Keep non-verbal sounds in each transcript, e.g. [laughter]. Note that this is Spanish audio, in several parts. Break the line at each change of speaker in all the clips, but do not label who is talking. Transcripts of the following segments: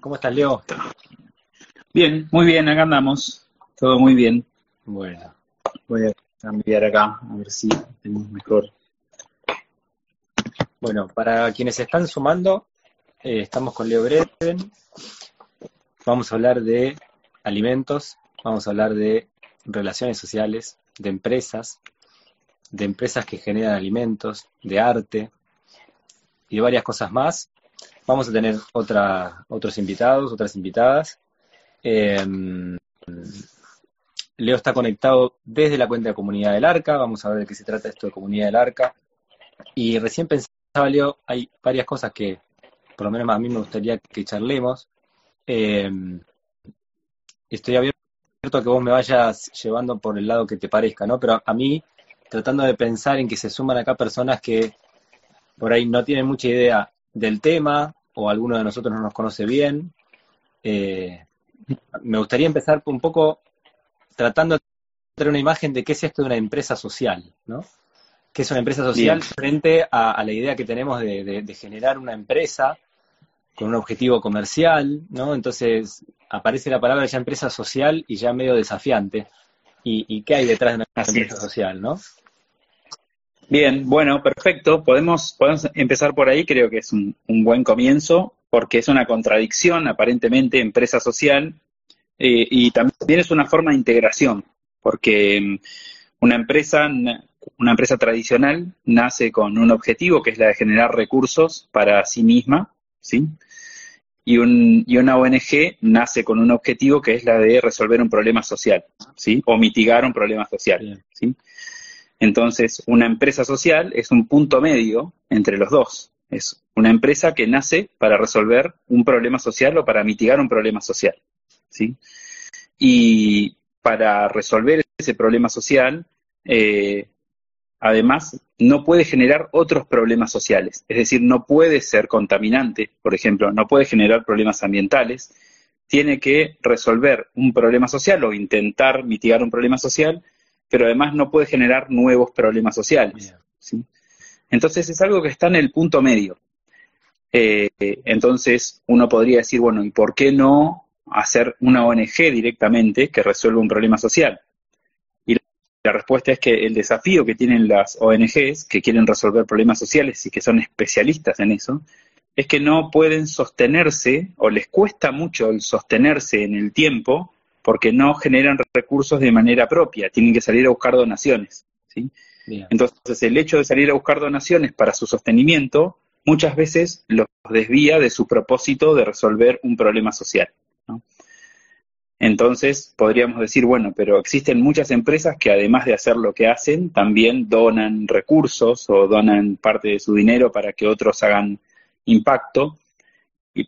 ¿Cómo estás, Leo?
Bien, muy bien, acá andamos. Todo muy bien.
Bueno, voy a cambiar acá, a ver si tenemos mejor. Bueno, para quienes están sumando, eh, estamos con Leo Breven. Vamos a hablar de alimentos, vamos a hablar de relaciones sociales, de empresas, de empresas que generan alimentos, de arte y de varias cosas más. Vamos a tener otros invitados, otras invitadas. Em, Leo está conectado desde la cuenta de Comunidad del Arca. Vamos a ver de qué se trata esto de Comunidad del Arca. Y recién pensaba, Leo, hay varias cosas que, por lo menos a mí me gustaría que charlemos. Em, estoy abierto a que vos me vayas llevando por el lado que te parezca, ¿no? Pero a mí, tratando de pensar en que se suman acá personas que por ahí no tienen mucha idea del tema o alguno de nosotros no nos conoce bien, eh, me gustaría empezar un poco tratando de tener una imagen de qué es esto de una empresa social, ¿no? ¿Qué es una empresa social frente a, la idea que tenemos de, generar una empresa con un objetivo comercial, ¿no? Entonces aparece la palabra ya empresa social y ya medio desafiante. ¿Y, qué hay detrás de una empresa social, no?
Bien, bueno, perfecto. Podemos, podemos empezar por ahí, creo que es un, buen comienzo, porque es una contradicción, aparentemente, empresa social, eh, y también es una forma de integración, porque mm, una empresa, una empresa tradicional nace con un objetivo que es la de generar recursos para sí misma, ¿sí? Y, un, y una ONG nace con un objetivo que es la de resolver un problema social, ¿sí? O mitigar un problema social, ¿sí? Entonces, una empresa social es un punto medio entre los dos. Es una empresa que nace para resolver un problema social o para mitigar un problema social. ¿sí? Y para resolver ese problema social, eh, además, no puede generar otros problemas sociales. Es decir, no puede ser contaminante, por ejemplo, no puede generar problemas ambientales. Tiene que resolver un problema social o intentar mitigar un problema social pero además no puede generar nuevos problemas sociales. Entonces es algo que está en el punto medio. Eh, entonces uno podría decir, bueno, ¿y por qué no hacer una ONG directamente que resuelva un problema social? Y la respuesta es que el desafío que tienen las ONGs que quieren resolver problemas sociales y que son especialistas en eso, es que no pueden sostenerse o les cuesta mucho el sostenerse en el tiempo porque no generan recursos de manera propia, tienen que salir a buscar donaciones. ¿sí? Entonces, el hecho de salir a buscar donaciones para su sostenimiento muchas veces los desvía de su propósito de resolver un problema social. Entonces, podríamos decir, bueno, pero existen muchas empresas que además de hacer lo que hacen, también donan recursos o donan parte de su dinero para que otros hagan impacto.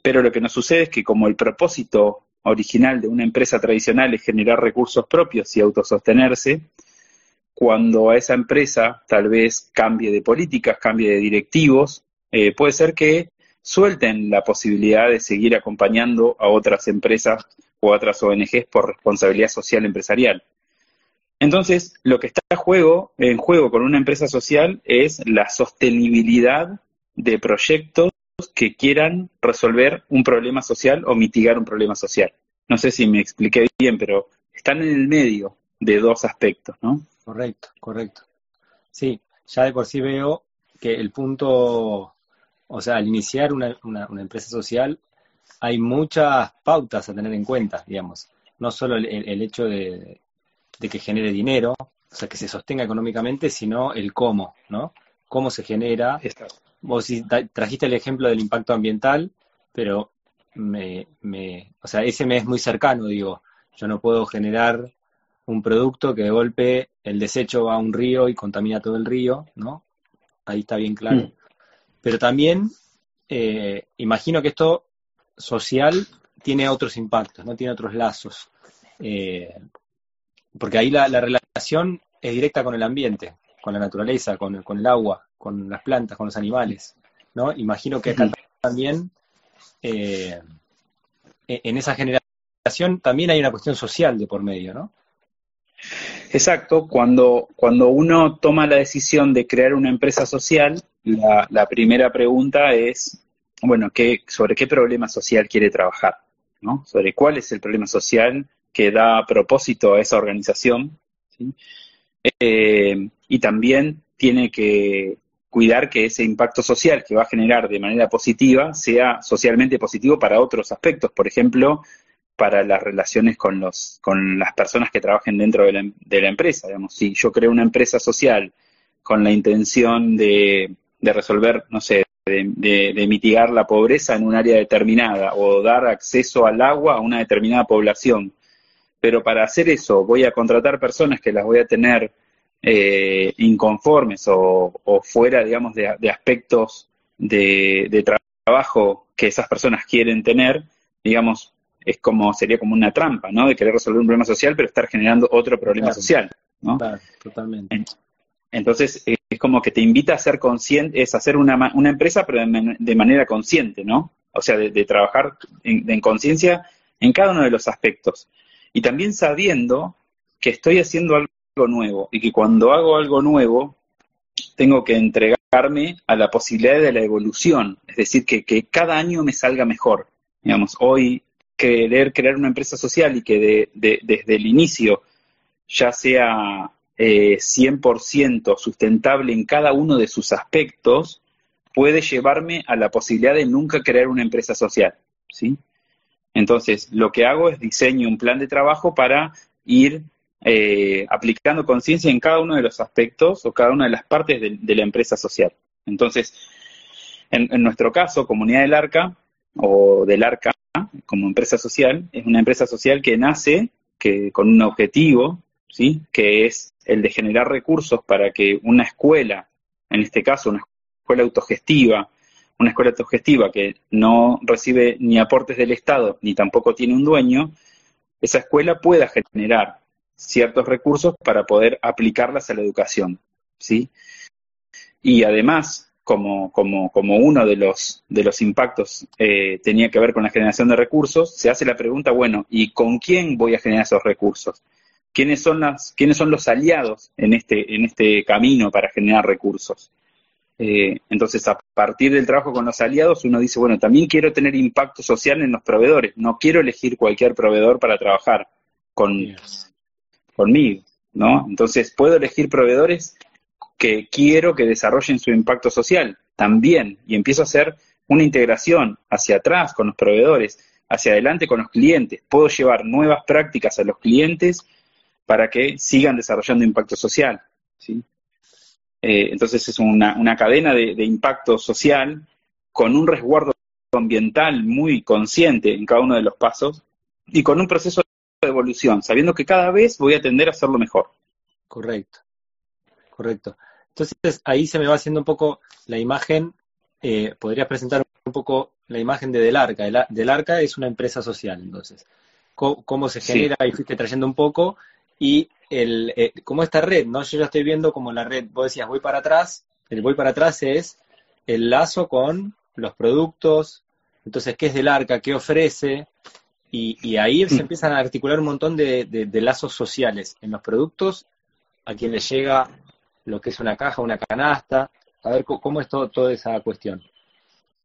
Pero lo que nos sucede es que como el propósito original de una empresa tradicional es generar recursos propios y autosostenerse, cuando a esa empresa tal vez cambie de políticas, cambie de directivos, eh, puede ser que suelten la posibilidad de seguir acompañando a otras empresas o a otras ONGs por responsabilidad social empresarial. Entonces, lo que está en juego, en juego con una empresa social es la sostenibilidad de proyectos que quieran resolver un problema social o mitigar un problema social. No sé si me expliqué bien, pero están en el medio de dos aspectos, ¿no?
Correcto, correcto. Sí, ya de por sí veo que el punto, o sea, al iniciar una, empresa social, hay muchas pautas a tener en cuenta, digamos. No solo el, hecho de, que genere dinero, o sea, que se sostenga económicamente, sino el cómo, ¿no? Cómo se genera, vos trajiste el ejemplo del impacto ambiental, pero me, me, o sea, ese me es muy cercano, digo, yo no puedo generar un producto que de golpe el desecho va a un río y contamina todo el río, ¿no? Ahí está bien claro. Mm. Pero también eh, imagino que esto social tiene otros impactos, ¿no? Tiene otros lazos. Eh, porque ahí la, relación es directa con el ambiente, con la naturaleza, con, con el agua, con las plantas, con los animales, ¿no? Imagino que acá también, eh, e-, en esa generación también hay una cuestión social de por medio, ¿no?
Exacto, cuando, cuando uno toma la decisión de crear una empresa social, la, primera pregunta es bueno, qué, sobre qué problema social quiere trabajar, ¿no? Sobre cuál es el problema social que da propósito a esa organización, eh, y también tiene que cuidar que ese impacto social que va a generar de manera positiva sea socialmente positivo para otros aspectos, por ejemplo, para las relaciones con los con las personas que trabajen dentro de la, de la empresa. Digamos, si yo creo una empresa social con la intención de, de resolver, no sé, de, de, mitigar la pobreza en un área determinada o dar acceso al agua a una determinada población. Pero para hacer eso voy a contratar personas que las voy a tener eh, inconformes o, fuera, digamos, de, aspectos de, trabajo que esas personas quieren tener, digamos, es como, sería como una trampa, ¿no? De querer resolver un problema social, pero estar generando otro problema social, ¿no?
totalmente.
Entonces, es como que te invita a ser consciente, es hacer una, una empresa, pero de, manera consciente, ¿no? O sea, de, trabajar en conciencia en cada uno de los aspectos. Y también sabiendo que estoy haciendo algo nuevo y que cuando hago algo nuevo tengo que entregarme a la posibilidad de la evolución, es decir, que, cada año me salga mejor. Digamos, hoy querer crear una empresa social y que desde el inicio ya sea eh, 100% sustentable en cada uno de sus aspectos, puede llevarme a la posibilidad de nunca crear una empresa social. ¿sí? Entonces, lo que hago es diseño un plan de trabajo para ir eh, aplicando conciencia en cada uno de los aspectos o cada una de las partes de, la empresa social. Entonces, en, nuestro caso, Comunidad del Arca o del Arca como empresa social, es una empresa social que nace que, con un objetivo, ¿sí? que es el de generar recursos para que una escuela, en este caso una escuela autogestiva, una escuela autogestiva que no recibe ni aportes del Estado ni tampoco tiene un dueño, esa escuela pueda generar ciertos recursos para poder aplicarlas a la educación, ¿sí? Y además, como, como, como uno de los, de los impactos eh, tenía que ver con la generación de recursos, se hace la pregunta, bueno, ¿y con quién voy a generar esos recursos? ¿Quiénes son, las, quiénes son los aliados en este, en este camino para generar recursos? Eh, entonces, a partir del trabajo con los aliados, uno dice, bueno, también quiero tener impacto social en los proveedores, no quiero elegir cualquier proveedor para trabajar con, conmigo, ¿no? Entonces puedo elegir proveedores que quiero que desarrollen su impacto social también y empiezo a hacer una integración hacia atrás con los proveedores, hacia adelante con los clientes. Puedo llevar nuevas prácticas a los clientes para que sigan desarrollando impacto social. Eh, entonces es una, una cadena de, de impacto social con un resguardo ambiental muy consciente en cada uno de los pasos y con un proceso evolución, sabiendo que cada vez voy a tender a hacerlo mejor.
Correcto, correcto. Entonces ahí se me va haciendo un poco la imagen, eh, podrías presentar un poco la imagen de Del Arca. Del, Arca es una empresa social, entonces, cómo, se genera, y fuiste trayendo un poco, y el, eh, como esta red, ¿no? Yo ya estoy viendo como la red, vos decías, voy para atrás, el voy para atrás es el lazo con los productos, entonces, ¿qué es Del Arca? ¿Qué ofrece? Y, ahí se empiezan a articular un montón de, lazos sociales en los productos, a quien le llega lo que es una caja, una canasta. A ver, ¿cómo es todo, toda esa cuestión?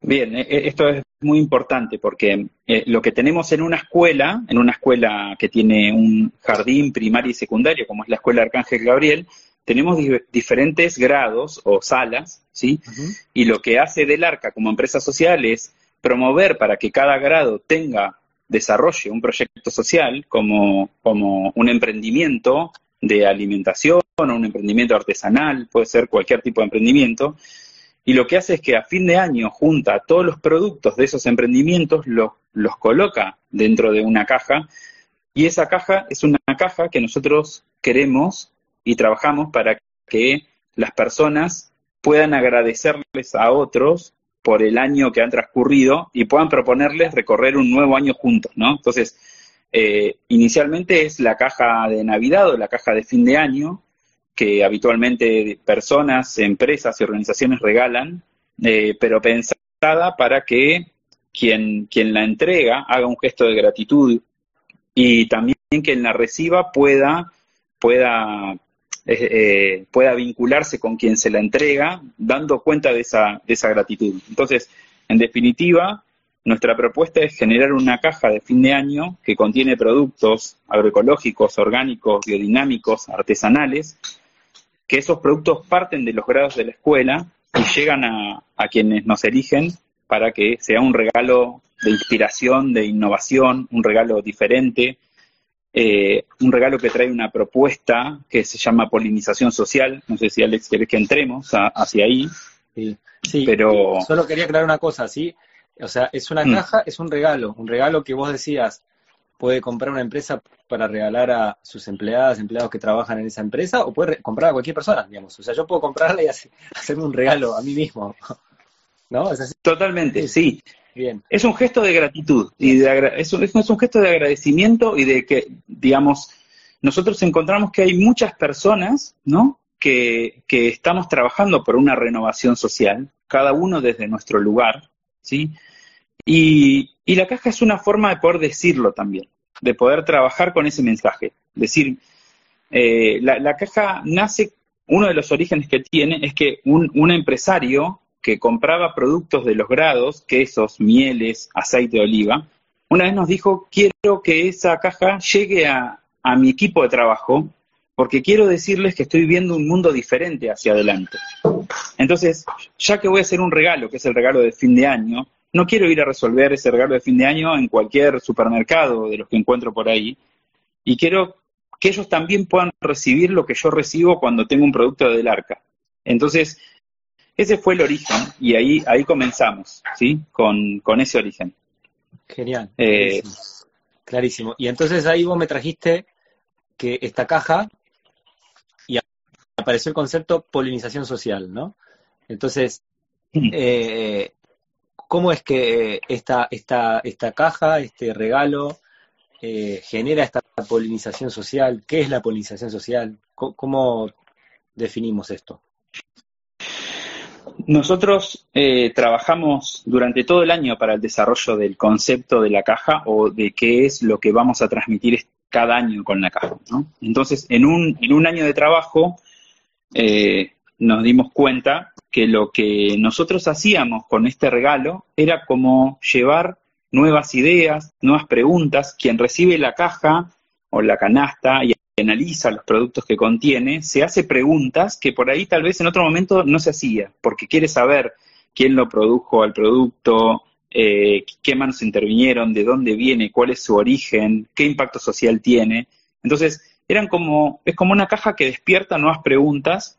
Bien, e, e, esto es muy importante porque eh, lo que tenemos en una escuela, en una escuela que tiene un jardín primario y secundario, como es la escuela Arcángel Gabriel, tenemos diferentes grados o salas, ¿sí? Y lo que hace Del Arca como empresa social es promover para que cada grado tenga desarrolle un proyecto social como, como un emprendimiento de alimentación o un emprendimiento artesanal, puede ser cualquier tipo de emprendimiento, y lo que hace es que a fin de año junta todos los productos de esos emprendimientos, los, los coloca dentro de una caja, y esa caja es una caja que nosotros queremos y trabajamos para que las personas puedan agradecerles a otros por el año que han transcurrido y puedan proponerles recorrer un nuevo año juntos, ¿no? Entonces, eh, inicialmente es la caja de Navidad o la caja de fin de año, que habitualmente personas, empresas y organizaciones regalan, eh, pero pensada para que quien, quien la entrega haga un gesto de gratitud y también quien la reciba pueda, pueda eh, pueda vincularse con quien se la entrega, dando cuenta de esa, de esa gratitud. Entonces, En definitiva, nuestra propuesta es generar una caja de fin de año que contiene productos agroecológicos, orgánicos, biodinámicos, artesanales, que esos productos parten de los grados de la escuela y llegan a, quienes nos eligen para que sea un regalo de inspiración, de innovación, un regalo diferente, eh, un regalo que trae una propuesta que se llama polinización social. No sé si Alex querés que entremos hacia ahí.
Sí, sí, pero... Solo quería aclarar una cosa, ¿sí? O sea, es una mm. caja, es un regalo, un regalo que vos decías, puede comprar una empresa para regalar a sus empleadas, empleados que trabajan en esa empresa, o puede comprar a cualquier persona, digamos. O sea, yo puedo comprarla y [laughs] hacerme un regalo a mí mismo. [laughs] ¿No?
Totalmente, sí. Es un gesto de gratitud y de es, un, es un gesto de agradecimiento y de que, digamos, nosotros encontramos que hay muchas personas, ¿no? Que, que estamos trabajando por una renovación social, cada uno desde nuestro lugar, ¿sí? Y, la caja es una forma de poder decirlo también, de poder trabajar con ese mensaje. Decir, eh, la, caja nace, uno de los orígenes que tiene es que un, empresario que compraba productos de los grados, quesos, mieles, aceite de oliva, una vez nos dijo, quiero que esa caja llegue a, a mi equipo de trabajo porque quiero decirles que estoy viendo un mundo diferente hacia adelante. Entonces, ya que voy a hacer un regalo, que es el regalo de fin de año, no quiero ir a resolver ese regalo de fin de año en cualquier supermercado de los que encuentro por ahí, y quiero que ellos también puedan recibir lo que yo recibo cuando tengo un producto del arca. Entonces, ese fue el origen, y ahí, ahí comenzamos, ¿sí? Con, ese origen.
Genial. Eh, clarísimo. Y entonces ahí vos me trajiste que esta caja apareció el concepto polinización social, ¿no? Entonces, eh, ¿cómo es que esta, esta, esta caja, este regalo, eh, genera esta polinización social? ¿Qué es la polinización social? ¿Cómo, definimos esto?
Nosotros eh, trabajamos durante todo el año para el desarrollo del concepto de la caja o de qué es lo que vamos a transmitir cada año con la caja. ¿no? Entonces, en un, en un año de trabajo, eh, nos dimos cuenta que lo que nosotros hacíamos con este regalo era como llevar nuevas ideas, nuevas preguntas. Quien recibe la caja o la canasta y analiza los productos que contiene, se hace preguntas que por ahí tal vez en otro momento no se hacía, porque quiere saber quién lo produjo al producto, eh, qué manos intervinieron, de dónde viene, cuál es su origen, qué impacto social tiene. Entonces, eran como, es como una caja que despierta nuevas preguntas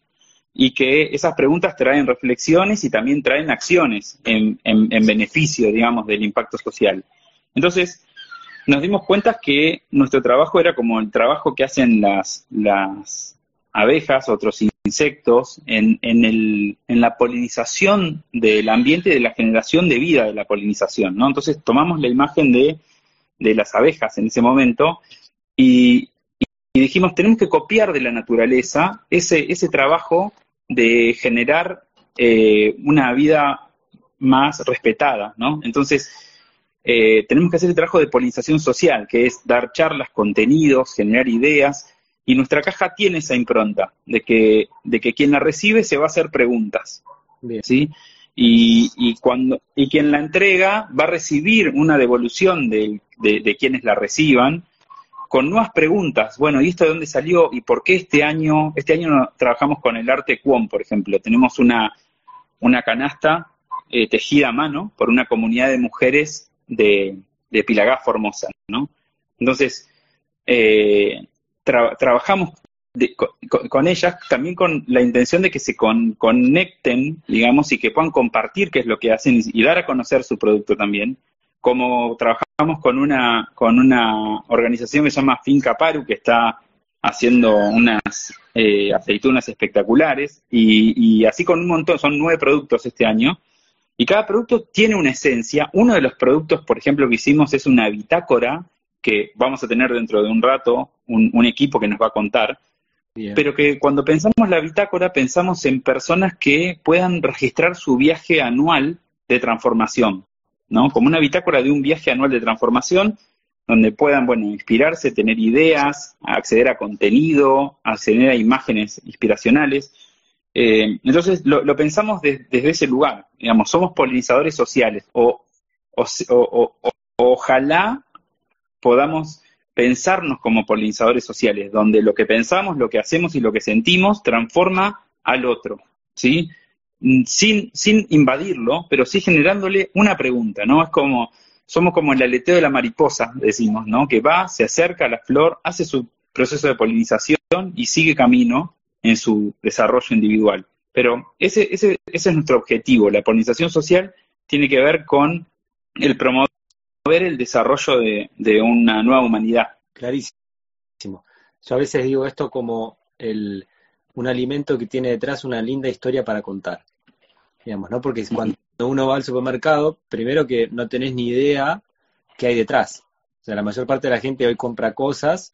y que esas preguntas traen reflexiones y también traen acciones en, beneficio, digamos, del impacto social. Entonces, nos dimos cuenta que nuestro trabajo era como el trabajo que hacen las, las abejas, otros insectos, en, en, el, en la polinización del ambiente y de la generación de vida de la polinización, ¿no? Entonces tomamos la imagen de, de las abejas en ese momento y, y dijimos, tenemos que copiar de la naturaleza ese, ese trabajo de generar eh, una vida más respetada, ¿no? Entonces, eh, tenemos que hacer el trabajo de polinización social, que es dar charlas, contenidos, generar ideas, y nuestra caja tiene esa impronta de que, de que quien la recibe se va a hacer preguntas, ¿sí? Y, y, cuando, y quien la entrega va a recibir una devolución de, de quienes la reciban, con nuevas preguntas. Bueno, ¿y esto de dónde salió? ¿Y por qué este año? Este año trabajamos con el arte Cuom, por ejemplo. Tenemos una, una canasta eh, tejida a mano por una comunidad de mujeres de, de Pilagá, Formosa, ¿no? Entonces, eh, trabajamos con, ellas también con la intención de que se conecten, digamos, y que puedan compartir qué es lo que hacen y dar a conocer su producto también como trabajamos con una, con una organización que se llama Finca Paru, que está haciendo unas eh, aceitunas espectaculares, y, así con un montón, son nueve productos este año, y cada producto tiene una esencia. Uno de los productos, por ejemplo, que hicimos es una bitácora, que vamos a tener dentro de un rato un, equipo que nos va a contar, pero que cuando pensamos la bitácora pensamos en personas que puedan registrar su viaje anual de transformación. ¿no? Como una bitácora de un viaje anual de transformación, donde puedan, bueno, inspirarse, tener ideas, acceder a contenido, acceder a imágenes inspiracionales. Eh, entonces lo, pensamos desde ese lugar, digamos, somos polinizadores sociales o, ojalá podamos pensarnos como polinizadores sociales, donde lo que pensamos, lo que hacemos y lo que sentimos transforma al otro, ¿sí? Mm, sin, sin invadirlo, pero sí generándole una pregunta, ¿no? Es como, somos como el aleteo de la mariposa, decimos, ¿no? Que va, se acerca a la flor, hace su proceso de polinización y sigue camino en su desarrollo individual. Pero ese, ese, ese es nuestro objetivo. La polinización social tiene que ver con el promover el desarrollo de, una nueva humanidad.
Clarísimo. Yo a veces digo esto como el, un alimento que tiene detrás una linda historia para contar. Digamos, ¿no? Porque cuando uno va al supermercado, primero que no tenés ni idea qué hay detrás. O sea, la mayor parte de la gente hoy compra cosas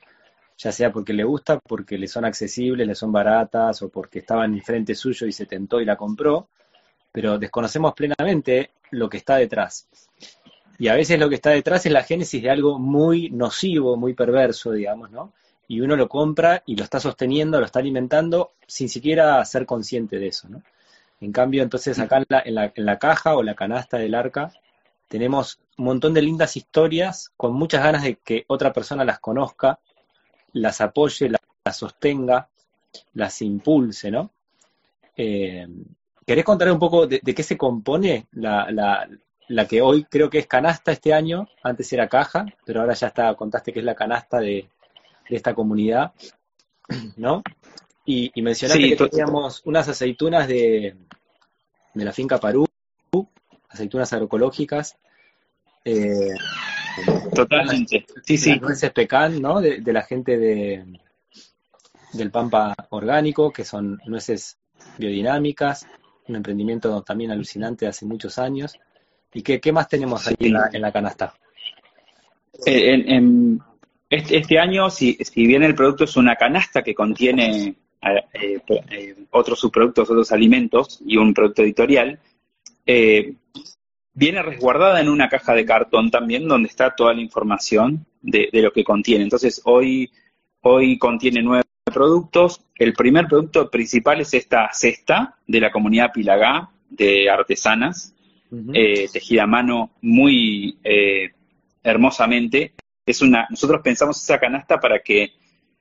ya sea porque le gusta, porque le son accesibles, le son baratas o porque estaban enfrente suyo y se tentó y la compró, pero desconocemos plenamente lo que está detrás. Y a veces lo que está detrás es la génesis de algo muy nocivo, muy perverso, digamos, ¿no? Y uno lo compra y lo está sosteniendo, lo está alimentando sin siquiera ser consciente de eso, ¿no? En cambio, entonces acá en la, en la, en la caja o la canasta del arca tenemos un montón de lindas historias con muchas ganas de que otra persona las conozca las apoye, las, sostenga, las impulse, ¿no? Eh, ¿Querés contar un poco de, qué se compone la, la, que hoy creo que es canasta este año? Antes era caja, pero ahora ya está, contaste que es la canasta de, esta comunidad, ¿no? Y, mencionaste que teníamos unas aceitunas de, de la finca Parú, aceitunas agroecológicas.
Eh, Totalmente.
Sí, sí. nueces pecan, ¿no? De, la gente de, del Pampa Orgánico, que son nueces biodinámicas, un emprendimiento también alucinante de hace muchos años. ¿Y qué, qué más tenemos ahí en, la, canasta?
Eh, en, este, este, año, si, si bien el producto es una canasta que contiene eh, eh, otros subproductos, otros alimentos y un producto editorial, eh, viene resguardada en una caja de cartón también donde está toda la información de, lo que contiene. Entonces hoy, hoy contiene nueve productos. El primer producto principal es esta cesta de la comunidad Pilagá de artesanas, eh, tejida a mano muy eh, hermosamente. Es una, nosotros pensamos esa canasta para que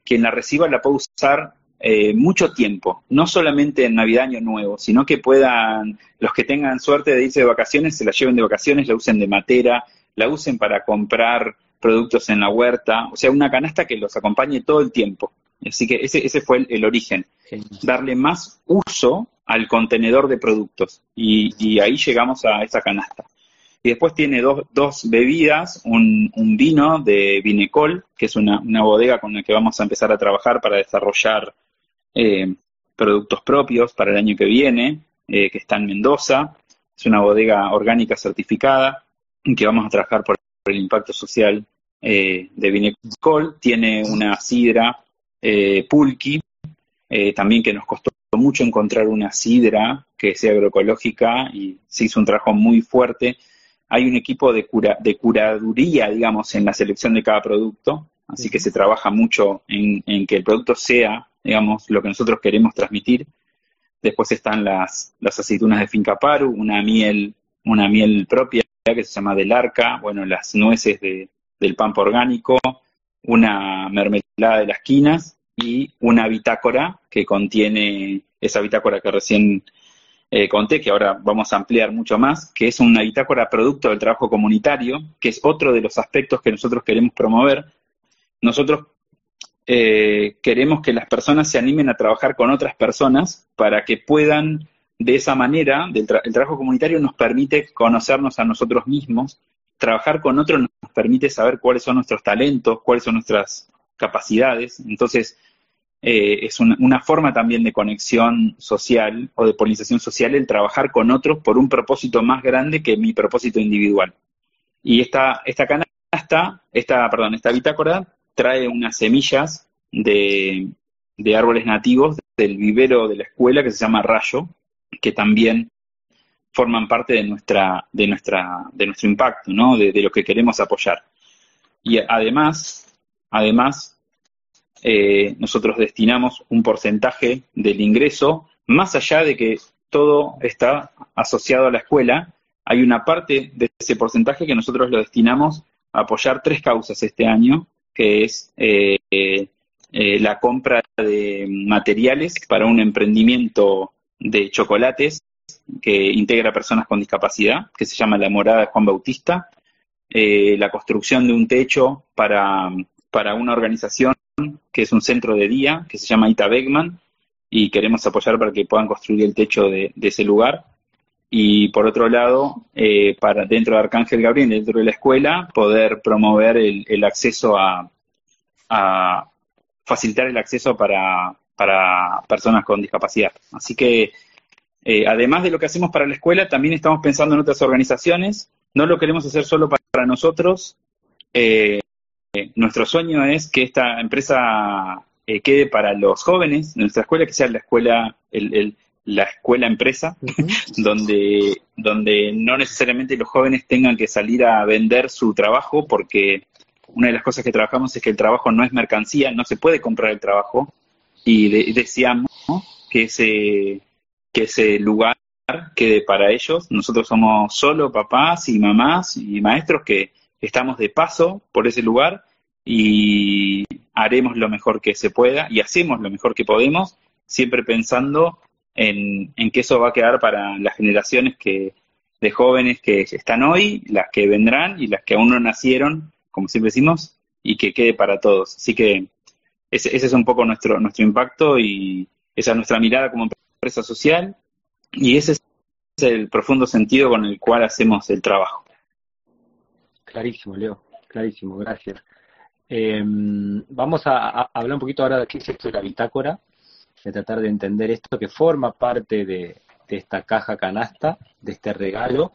quien la reciba la pueda usar eh, mucho tiempo, no solamente en Navidad, Año Nuevo, sino que puedan, los que tengan suerte de irse de vacaciones, se la lleven de vacaciones, la usen de matera, la usen para comprar productos en la huerta, o sea, una canasta que los acompañe todo el tiempo. Así que ese, ese fue el, origen, darle más uso al contenedor de productos. Y, ahí llegamos a esa canasta. Y después tiene dos, dos bebidas, un, un, vino de Vinecol, que es una, una bodega con la que vamos a empezar a trabajar para desarrollar eh, productos propios para el año que viene, eh, que está en Mendoza. Es una bodega orgánica certificada que vamos a trabajar por el impacto social eh, de Vinecol. Tiene una sidra pulqui, también que nos costó mucho encontrar una sidra que sea agroecológica y se hizo un trabajo muy fuerte. Hay un equipo de, cura, de curaduría, digamos, en la selección de cada producto, así que se trabaja mucho en que el producto sea digamos, lo que nosotros queremos transmitir. Después están las, las aceitunas de Finca Paru, una miel, una miel propia que se llama del arca, bueno, las nueces de, del pampa orgánico, una mermelada de las quinas y una bitácora que contiene esa bitácora que recién eh, conté, que ahora vamos a ampliar mucho más, que es una bitácora producto del trabajo comunitario, que es otro de los aspectos que nosotros queremos promover. Nosotros eh, queremos que las personas se animen a trabajar con otras personas para que puedan, de esa manera, el trabajo comunitario nos permite conocernos a nosotros mismos, trabajar con otros nos permite saber cuáles son nuestros talentos, cuáles son nuestras capacidades, entonces eh, es una, forma también de conexión social o de polinización social el trabajar con otros por un propósito más grande que mi propósito individual. Y esta, esta canasta, esta, perdón, esta bitácora trae unas semillas de, árboles nativos del vivero de la escuela que se llama Rayo, que también forman parte de nuestra, de nuestra, de nuestro impacto, ¿no? De, lo que queremos apoyar. Y además, además, eh, nosotros destinamos un porcentaje del ingreso más allá de que todo está asociado a la escuela, hay una parte de ese porcentaje que nosotros lo destinamos a apoyar tres causas este año, que es eh, eh, la compra de materiales para un emprendimiento de chocolates que integra personas con discapacidad, que se llama La Morada de Juan Bautista, eh, la construcción de un techo para, para una organización que es un centro de día, que se llama Ita Beckman, y queremos apoyar para que puedan construir el techo de, ese lugar. Y por otro lado, eh, para dentro de Arcángel Gabriel, dentro de la escuela, poder promover el, acceso a, a, facilitar el acceso para, para personas con discapacidad. Así que, eh, además de lo que hacemos para la escuela, también estamos pensando en otras organizaciones. No lo queremos hacer solo para, nosotros. Eh, nuestro sueño es que esta empresa quede para los jóvenes nuestra escuela, que sea la escuela, el, la escuela empresa, [laughs] donde, donde no necesariamente los jóvenes tengan que salir a vender su trabajo, porque una de las cosas que trabajamos es que el trabajo no es mercancía, no se puede comprar el trabajo, y deseamos que ese, que ese lugar quede para ellos. Nosotros somos solo papás y mamás y maestros que estamos de paso por ese lugar y haremos lo mejor que se pueda y hacemos lo mejor que podemos, siempre pensando en, en que eso va a quedar para las generaciones que, de jóvenes que están hoy, las que vendrán y las que aún no nacieron, como siempre decimos, y que quede para todos. Así que ese, ese es un poco nuestro, nuestro impacto y esa es nuestra mirada como empresa social y ese es el profundo sentido con el cual hacemos el trabajo.
Clarísimo, Leo, clarísimo, gracias. Em, vamos a, hablar un poquito ahora de qué es esto de la bitácora, de tratar de entender esto que forma parte de, esta caja canasta, de este regalo,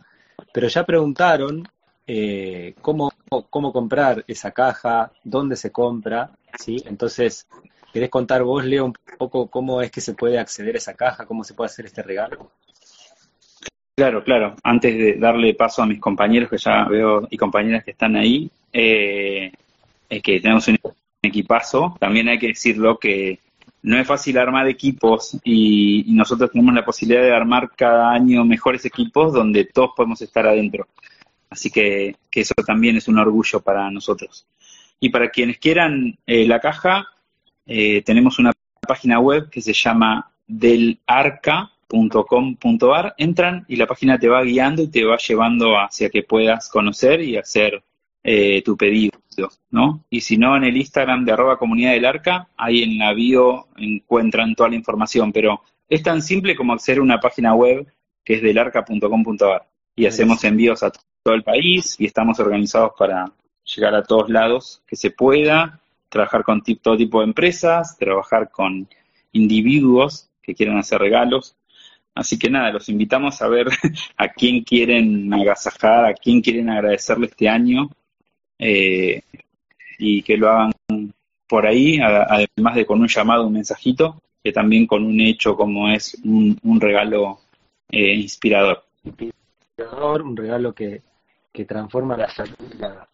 pero ya preguntaron eh, cómo, cómo comprar esa caja, dónde se compra, ¿sí? Entonces, ¿querés contar vos, Leo, un poco cómo es que se puede acceder a esa caja, cómo se puede hacer este regalo?
Claro, claro. Antes de darle paso a mis compañeros que ya veo y compañeras que están ahí, eh, es que tenemos un equipazo. También hay que decirlo que no es fácil armar equipos y, nosotros tenemos la posibilidad de armar cada año mejores equipos donde todos podemos estar adentro. Así que, eso también es un orgullo para nosotros. Y para quienes quieran eh, la caja, eh, tenemos una página web que se llama delarca.com.ar. Entran y la página te va guiando y te va llevando hacia que puedas conocer y hacer eh, tu pedido, ¿no? Y si no, en el Instagram de arroba comunidad del arca, ahí en la bio encuentran toda la información, pero es tan simple como acceder a una página web que es delarca.com.ar y hacemos envíos a todo el país y estamos organizados para llegar a todos lados que se pueda, trabajar con todo tipo de empresas, trabajar con individuos que quieran hacer regalos. Así que nada, los invitamos a ver [laughs] a quién quieren agasajar, a quién quieren agradecerle este año eh, y que lo hagan por ahí, además de con un llamado, un mensajito, que también con un hecho como es un, regalo eh, inspirador.
Inspirador, un regalo que, que transforma la salud la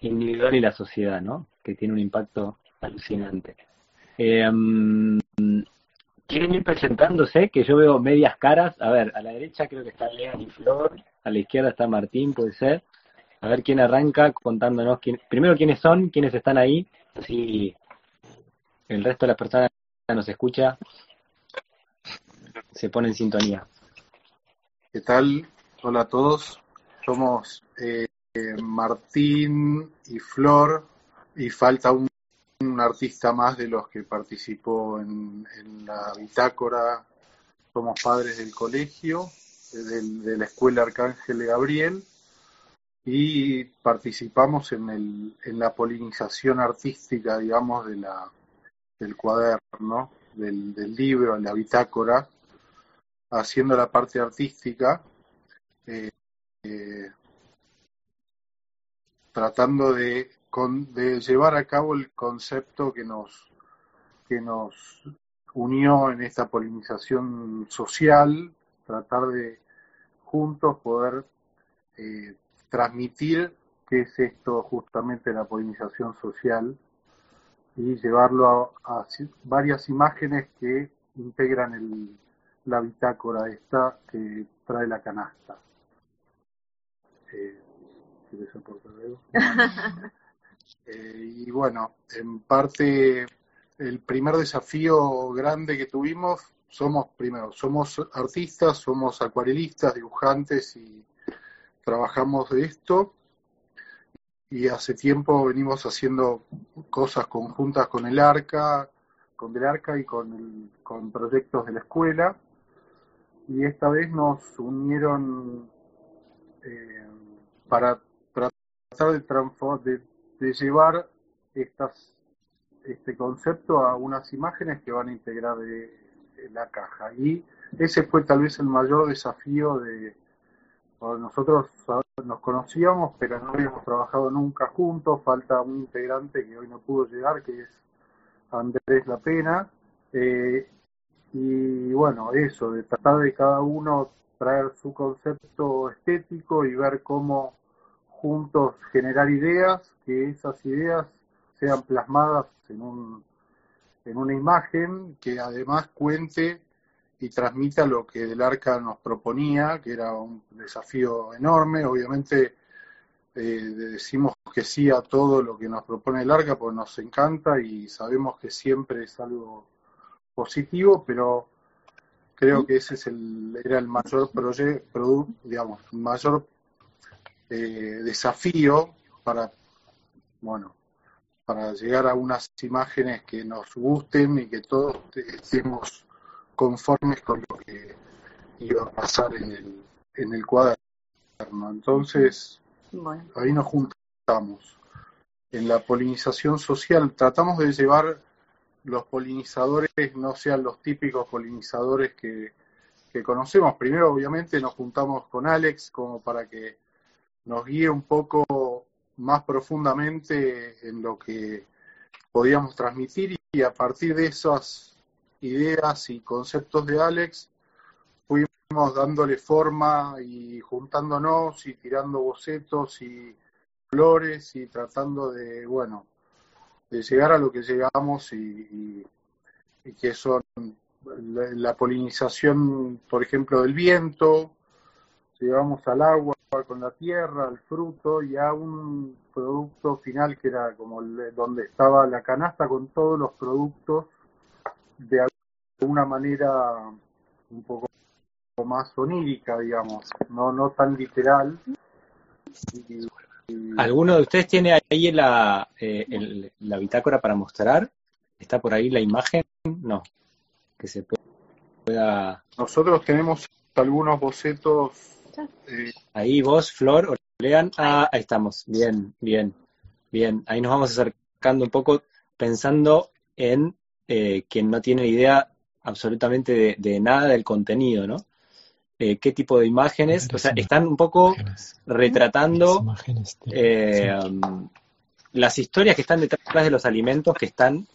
individual y la sociedad, ¿no? Que tiene un impacto alucinante. Eh, quieren ir presentándose, que yo veo medias caras. A ver, a la derecha creo que está Lean y Flor, a la izquierda está Martín, puede ser. A ver quién arranca contándonos quién, primero quiénes son, quiénes están ahí, así el resto de las personas nos escucha se pone en sintonía.
¿Qué tal? Hola a todos. Somos eh, Martín y Flor y falta un, artista más de los que participó en, la bitácora. Somos padres del colegio, de la escuela Arcángel Gabriel y participamos en, el, en la polinización artística, digamos, de la, del cuaderno, del, libro, la bitácora, haciendo la parte artística, eh, eh, tratando de, de llevar a cabo el concepto que nos, que nos unió en esta polinización social, tratar de juntos poder eh, transmitir qué es esto justamente la polinización social y llevarlo a, varias imágenes que integran el, la bitácora esta que trae la canasta. Eh, [laughs] eh, y bueno, en parte el primer desafío grande que tuvimos, somos primero, somos artistas, somos acuarelistas, dibujantes y trabajamos de esto. Y hace tiempo venimos haciendo cosas conjuntas con el ARCA, con el ARCA y con, con proyectos de la escuela. Y esta vez nos unieron eh, para tratar de, de, llevar este concepto a unas imágenes que van a integrar de, la caja. Y ese fue tal vez el mayor desafío de... Nosotros nos conocíamos, pero no habíamos trabajado nunca juntos, falta un integrante que hoy no pudo llegar, que es Andrés La Pena. Eh, y bueno, eso, de tratar de cada uno traer su concepto estético y ver cómo juntos generar ideas, que esas ideas sean plasmadas en, un, en una imagen que además cuente y transmita lo que el arca nos proponía, que era un desafío enorme. Obviamente eh, decimos que sí a todo lo que nos propone el arca, porque nos encanta y sabemos que siempre es algo positivo, pero creo que ese es el, era el mayor proyecto, digamos, mayor eh, desafío para, bueno, para llegar a unas imágenes que nos gusten y que todos estemos conformes con lo que iba a pasar en el, en el cuaderno. Entonces, ahí nos juntamos. En la polinización social tratamos de llevar los polinizadores no sean los típicos polinizadores que, que conocemos. Primero, obviamente, nos juntamos con Alex como para que nos guíe un poco más profundamente en lo que podíamos transmitir y a partir de esas ideas y conceptos de Alex fuimos dándole forma y juntándonos y tirando bocetos y flores y tratando de, bueno, de llegar a lo que llegamos y, que son la, polinización, por ejemplo, del viento, llegamos al agua con la tierra, al fruto y a un producto final que era como donde estaba la canasta con todos los productos de alguna manera un poco más onírica, digamos, no no tan literal.
¿Alguno de ustedes tiene ahí la, eh, la bitácora para mostrar? ¿Está por ahí la imagen? No, que se pueda...
Nosotros tenemos algunos bocetos
Ahí vos, Flor, lean. Ah, ahí estamos. Bien, bien, bien. Ahí nos vamos acercando un poco pensando en eh, quien no tiene idea absolutamente de, nada del contenido, ¿no? Eh, qué tipo de imágenes, o sea, están un poco retratando eh, um, las historias que están detrás de los alimentos que están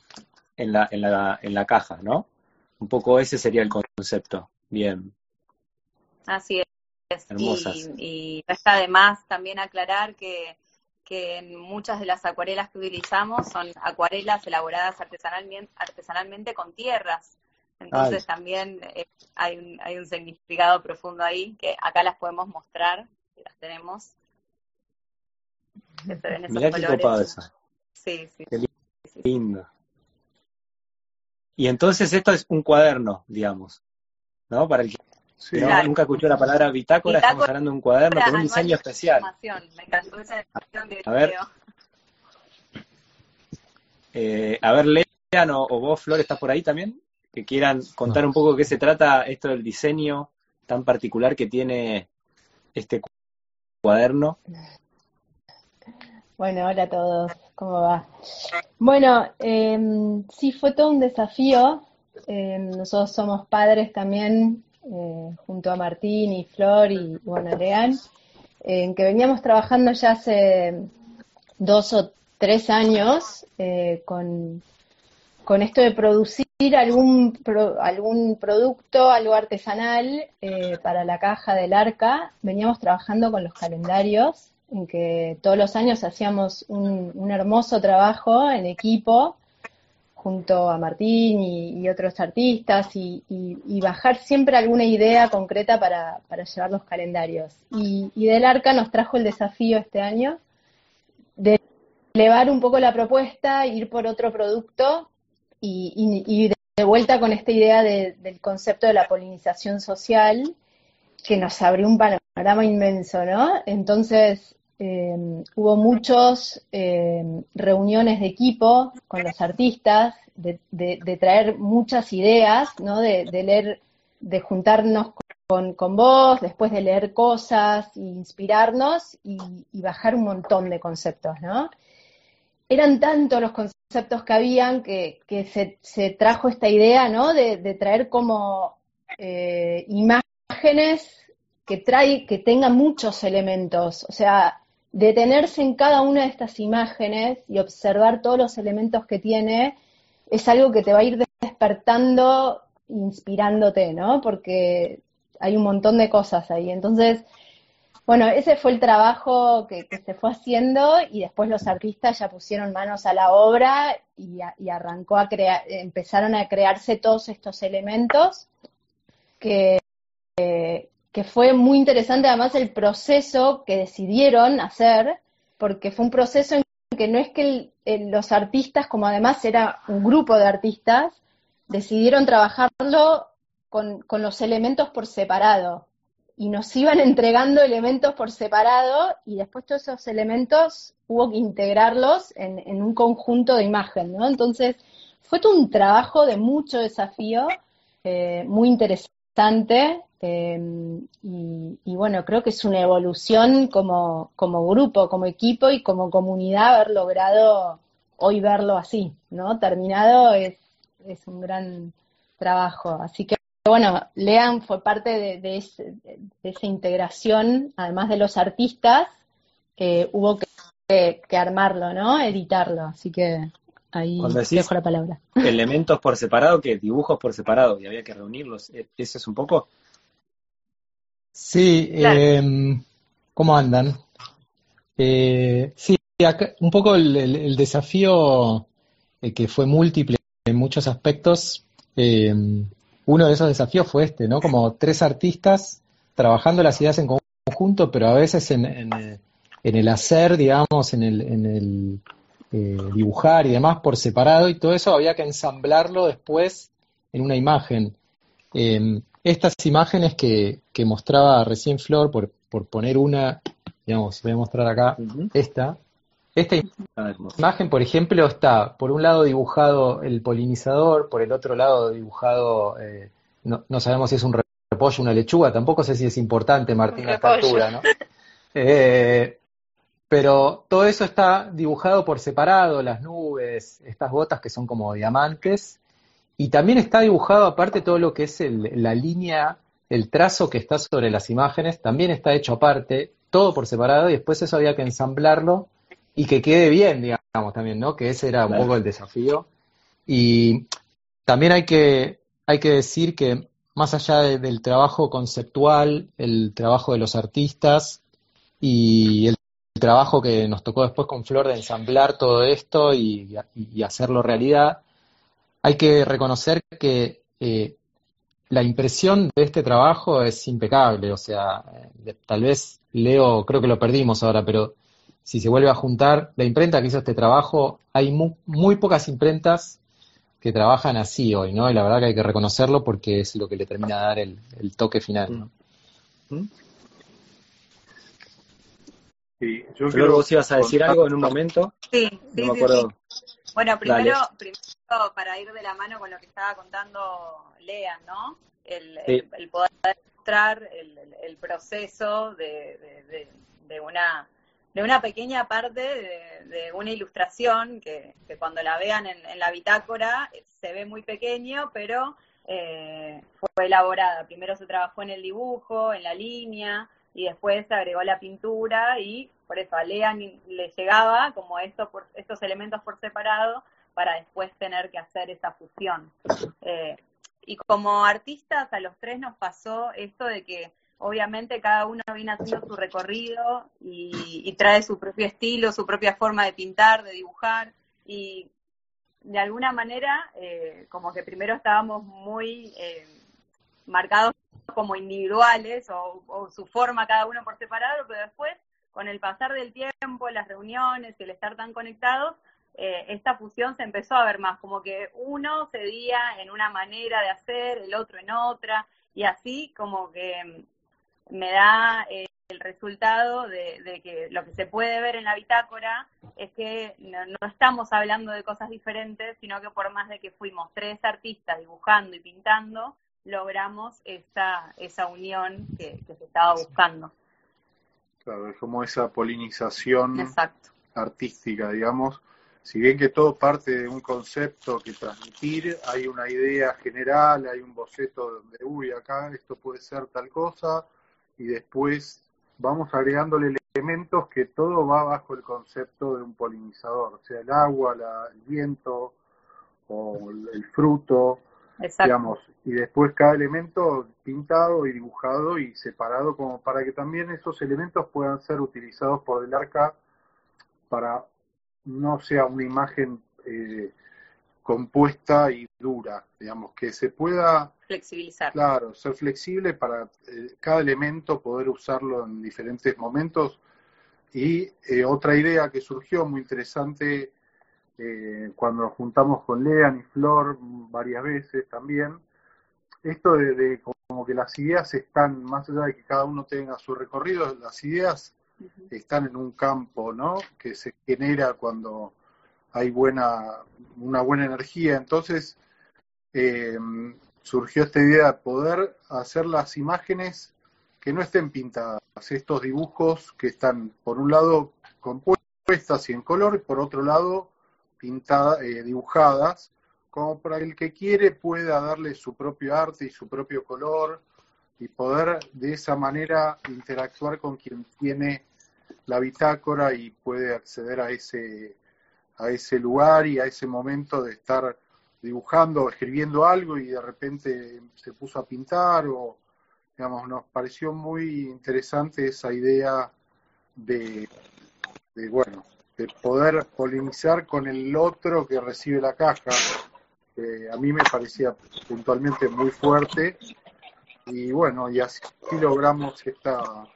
en la, en la, en la caja, ¿no? Un poco ese sería el concepto. Bien.
Así es. Y, está además también aclarar que, que en muchas de las acuarelas que utilizamos son acuarelas elaboradas artesanalmente, artesanalmente con tierras. Entonces también eh, hay, un, hay un significado profundo ahí que acá las podemos mostrar, las tenemos.
Que Mirá qué copado eso.
Sí, sí.
Qué lindo. Y entonces esto es un cuaderno, digamos, ¿no? Para el que nunca escuchó la palabra bitácora, estamos hablando de un cuaderno con un diseño especial.
Me encantó esa de
a ver, eh, a ver, Lean o, vos, Flor, ¿estás por ahí también? Que quieran contar un poco de qué se trata esto del diseño tan particular que tiene este cuaderno.
Bueno, hola a todos, ¿cómo va? Bueno, eh, sí, fue todo un desafío. Em, nosotros somos padres también eh, junto a Martín y Flor y bueno, Lean, en que veníamos trabajando ya hace dos o tres años eh, con, con esto de producir algún, algún producto, algo artesanal eh, para la caja del arca. Veníamos trabajando con los calendarios, en que todos los años hacíamos un, hermoso trabajo en equipo junto a Martín y, otros artistas y, bajar siempre alguna idea concreta para, llevar los calendarios. Y, Del Arca nos trajo el desafío este año de elevar un poco la propuesta, ir por otro producto y, de vuelta con esta idea del concepto de la polinización social que nos abrió un panorama inmenso, ¿no? Entonces, eh, hubo muchas eh, reuniones de equipo con los artistas, de, traer muchas ideas, ¿no? De, leer, de juntarnos con, vos, después de leer cosas, inspirarnos y, bajar un montón de conceptos, ¿no? Eran tantos los conceptos que habían que, se, trajo esta idea, ¿no? De, traer como eh, imágenes que trae, que tengan muchos elementos. O sea, detenerse en cada una de estas imágenes y observar todos los elementos que tiene es algo que te va a ir despertando, inspirándote, ¿no? Porque hay un montón de cosas ahí. Entonces, bueno, ese fue el trabajo que, se fue haciendo y después los artistas ya pusieron manos a la obra y, arrancó a crear, empezaron a crearse todos estos elementos que, fue muy interesante además el proceso que decidieron hacer, porque fue un proceso en que no es que los artistas, como además era un grupo de artistas, decidieron trabajarlo con, los elementos por separado y nos iban [laughs] entregando elementos por separado y después todos esos elementos hubo que integrarlos en, un conjunto de imagen, ¿no? Entonces fue todo un trabajo de mucho desafío, eh, muy interesante Em, y, bueno, creo que es una evolución como, como grupo, como equipo y como comunidad haber logrado hoy verlo así, ¿no? Terminado es, es un gran trabajo. Así que bueno, Lean fue parte de, esa integración, además de los artistas, que hubo que, armarlo, ¿no? Editarlo. Así que ahí dejo la palabra.
Elementos por separado, que dibujos por separado, y había que reunirlos. ¿E-, ¿Eso es un poco?
Sí, em, ¿cómo andan? Eh, sí, un poco el, desafío eh, que fue múltiple en muchos aspectos, uno de esos desafíos fue este, ¿no? Como tres artistas trabajando las ideas en conjunto, pero a veces en, en, el hacer, digamos, en el, en el eh, dibujar y demás por separado, y todo eso había que ensamblarlo después en una imagen. Em, estas imágenes que, mostraba recién Flor, por, por, poner una, digamos, voy a mostrar acá esta. Esta imagen, por ejemplo, está por un lado dibujado el polinizador, por el otro lado dibujado, eh, no, sabemos si es un repollo o una lechuga, tampoco sé si es importante, Martín, a esta altura, ¿no? [laughs] Eh, pero todo eso está dibujado por separado, las nubes, estas gotas que son como diamantes, y también está dibujado, aparte, todo lo que es la línea, el trazo que está sobre las imágenes, también está hecho aparte, todo por separado, y después eso había que ensamblarlo y que quede bien, digamos, también, ¿no? Que ese era un poco el desafío. Y también hay que, hay que decir que más allá del trabajo conceptual, el trabajo de los artistas y el trabajo que nos tocó después con Flor de ensamblar todo esto y hacerlo realidad, hay que reconocer que eh, la impresión de este trabajo es impecable, o sea, tal vez Leo, creo que lo perdimos ahora, pero si se vuelve a juntar, la imprenta que hizo este trabajo, hay muy, pocas imprentas que trabajan así hoy, ¿no? Y la verdad que hay que reconocerlo porque es lo que le termina de dar el, toque final, ¿no?
¿Mm? Sí, yo creo vos ibas a decir algo en un momento.
Sí, sí, no me acuerdo. Bueno, primero, primero para ir de la mano con lo que estaba contando Lea, ¿no? El, poder mostrar el, proceso de, una de una pequeña parte de, una ilustración que, cuando la vean en, la bitácora se ve muy pequeño, pero eh, fue elaborada. Primero se trabajó en el dibujo, en la línea, y después se agregó la pintura y por eso a Lea le llegaba como esto estos elementos por separado para después tener que hacer esa fusión. Eh, y como artistas, a los tres nos pasó esto de que obviamente cada uno viene haciendo su recorrido y, trae su propio estilo, su propia forma de pintar, de dibujar, y de alguna manera, eh, como que primero estábamos muy eh, marcados como individuales o, su forma cada uno por separado, pero después, con el pasar del tiempo, las reuniones el estar tan conectados, eh, esta fusión se empezó a ver más, como que uno cedía en una manera de hacer, el otro en otra, y así como que me da eh, el resultado de, que lo que se puede ver en la bitácora es que no, estamos hablando de cosas diferentes, sino que por más de que fuimos tres artistas dibujando y pintando, logramos esa, esa unión que, se estaba buscando.
Claro, es como esa polinización artística, digamos. Si bien que todo parte de un concepto que transmitir, hay una idea general, hay un boceto donde, uy, acá esto puede ser tal cosa, y después vamos agregándole elementos que todo va bajo el concepto de un polinizador, sea el agua, el viento o el fruto, digamos, y después cada elemento pintado y dibujado y separado como para que también esos elementos puedan ser utilizados por el arca para no sea una imagen eh, compuesta y dura, digamos, que se pueda
flexibilizar.
Claro, ser flexible para eh, cada elemento poder usarlo en diferentes momentos. Y eh, otra idea que surgió muy interesante eh, cuando nos juntamos con Lean y Flor varias veces también, esto de, como que las ideas están, más allá de que cada uno tenga su recorrido, las ideas están en un campo, ¿no? Que se genera cuando hay buena, una buena energía. Entonces, eh, surgió esta idea de poder hacer las imágenes que no estén pintadas, estos dibujos que están, por un lado, compuestas y en color, y por otro lado, pintadas, eh, dibujadas, como para el que quiere pueda darle su propio arte y su propio color y poder de esa manera interactuar con quien tiene la bitácora y puede acceder a ese a ese lugar y a ese momento de estar dibujando o escribiendo algo y de repente se puso a pintar o, digamos, nos pareció muy interesante esa idea de, bueno, de poder polinizar con el otro que recibe la caja. a mí me parecía puntualmente muy fuerte y bueno, y así logramos esta,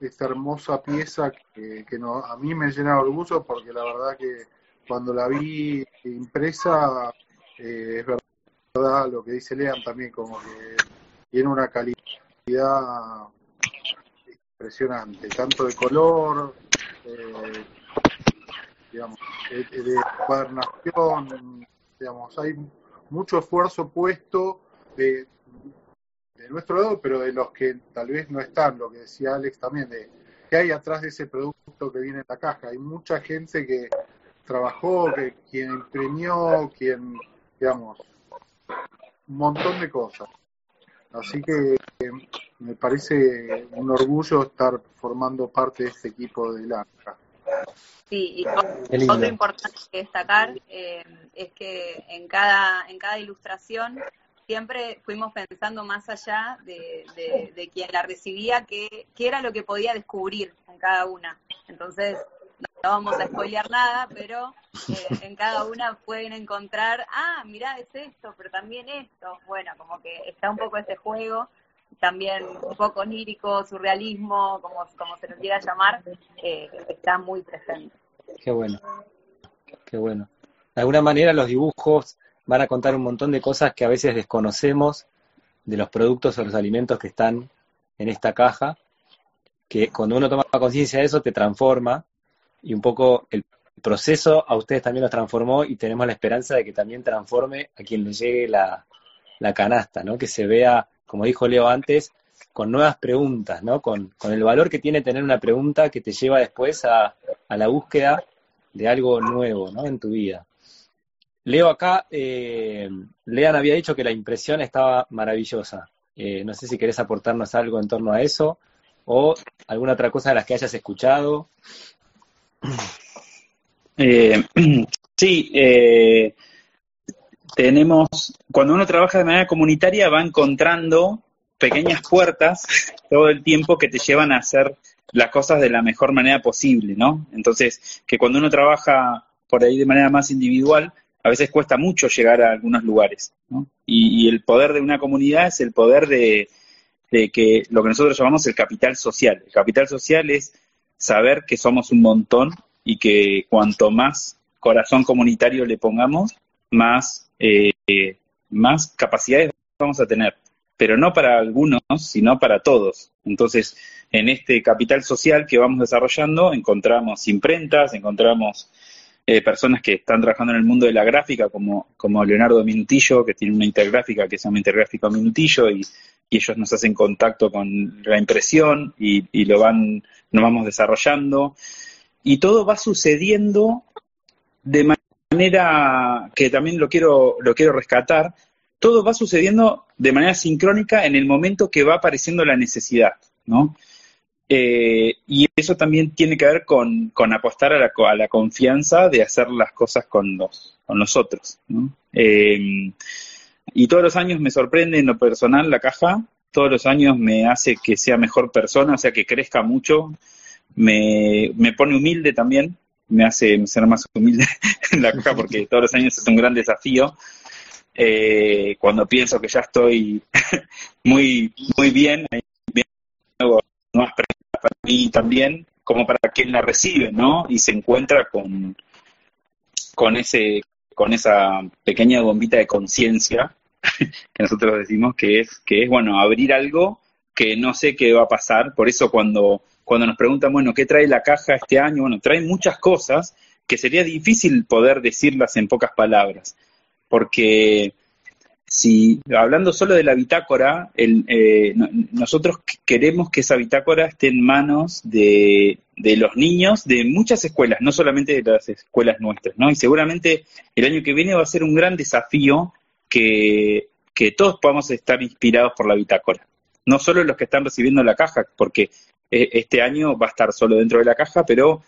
esta hermosa pieza que, que no, a mí me llena de orgullo porque la verdad que cuando la vi impresa, eh, es verdad lo que dice Lean también, como que tiene una calidad impresionante, tanto de color, eh, digamos, de, cuadernación, digamos, hay mucho esfuerzo puesto de, de nuestro lado, pero de los que tal vez no están, lo que decía Alex también, de qué hay atrás de ese producto que viene en la caja. Hay mucha gente que trabajó, que quien imprimió, quien, digamos, un montón de cosas. Así que me parece un orgullo estar formando parte de este equipo de LANCA.
Sí, y otro importante que destacar eh, es que en cada, en cada ilustración siempre fuimos pensando más allá de, de, quien la recibía, qué era lo que podía descubrir en cada una. Entonces, no vamos a spoilear nada, pero eh, en cada una pueden encontrar, ah, mirá, es esto, pero también esto. Bueno, como que está un poco ese juego, también un poco onírico, surrealismo, como, como se lo quiera llamar, eh, está muy presente.
Qué bueno, qué bueno. De alguna manera los dibujos van a contar un montón de cosas que a veces desconocemos de los productos o los alimentos que están en esta caja, que cuando uno toma conciencia de eso te transforma y un poco el proceso a ustedes también los transformó y tenemos la esperanza de que también transforme a quien le llegue la, canasta, ¿no? Que se vea, como dijo Leo antes, con nuevas preguntas, ¿no? Con, el valor que tiene tener una pregunta que te lleva después a, la búsqueda de algo nuevo, ¿no? En tu vida. Leo acá, eh, Lean había dicho que la impresión estaba maravillosa. Eh, no sé si querés aportarnos algo en torno a eso o alguna otra cosa de las que hayas escuchado.
Eh, [clears throat] sí, eh, tenemos, cuando uno trabaja de manera comunitaria va encontrando pequeñas puertas todo el tiempo que te llevan a hacer las cosas de la mejor manera posible, ¿no? Entonces, que cuando uno trabaja por ahí de manera más individual, a veces cuesta mucho llegar a algunos lugares. Y, el poder de una comunidad es el poder de, que lo que nosotros llamamos el capital social. El capital social es saber que somos un montón y que cuanto más corazón comunitario le pongamos, más, eh, más capacidades vamos a tener. Pero no para algunos, sino para todos. Entonces, en este capital social que vamos desarrollando, encontramos imprentas, encontramos eh, personas que están trabajando en el mundo de la gráfica, como, como Leonardo Minutillo, que tiene una intergráfica que se llama Intergráfica Minutillo, y, ellos nos hacen contacto con la impresión y, lo van, nos vamos desarrollando. Y todo va sucediendo de manera que también lo quiero, lo quiero rescatar, todo va sucediendo de manera sincrónica en el momento que va apareciendo la necesidad, ¿no? Eh, y eso también tiene que ver con, apostar a la, a la, confianza de hacer las cosas con, los, con nosotros. Eh, y todos los años me sorprende en lo personal la caja, todos los años me hace que sea mejor persona, o sea, que crezca mucho, me, me pone humilde también, me hace ser más humilde [laughs] en la caja porque todos los años es un gran desafío. Eh, cuando pienso que ya estoy [laughs] muy, muy bien, bien nuevas para mí también, como para quien la recibe, ¿no? Y se encuentra con, con, ese, con esa pequeña bombita de conciencia [laughs] que nosotros decimos que es, que es, bueno, abrir algo que no sé qué va a pasar. Por eso cuando, cuando nos preguntan, bueno, ¿qué trae la caja este año? Bueno, trae muchas cosas que sería difícil poder decirlas en pocas palabras, porque si hablando solo de la bitácora, eh, nosotros queremos que esa bitácora esté en manos de, los niños de muchas escuelas, no solamente de las escuelas nuestras, ¿no? Y seguramente el año que viene va a ser un gran desafío que, que todos podamos estar inspirados por la bitácora. No solo los que están recibiendo la caja, porque eh, este año va a estar solo dentro de la caja, pero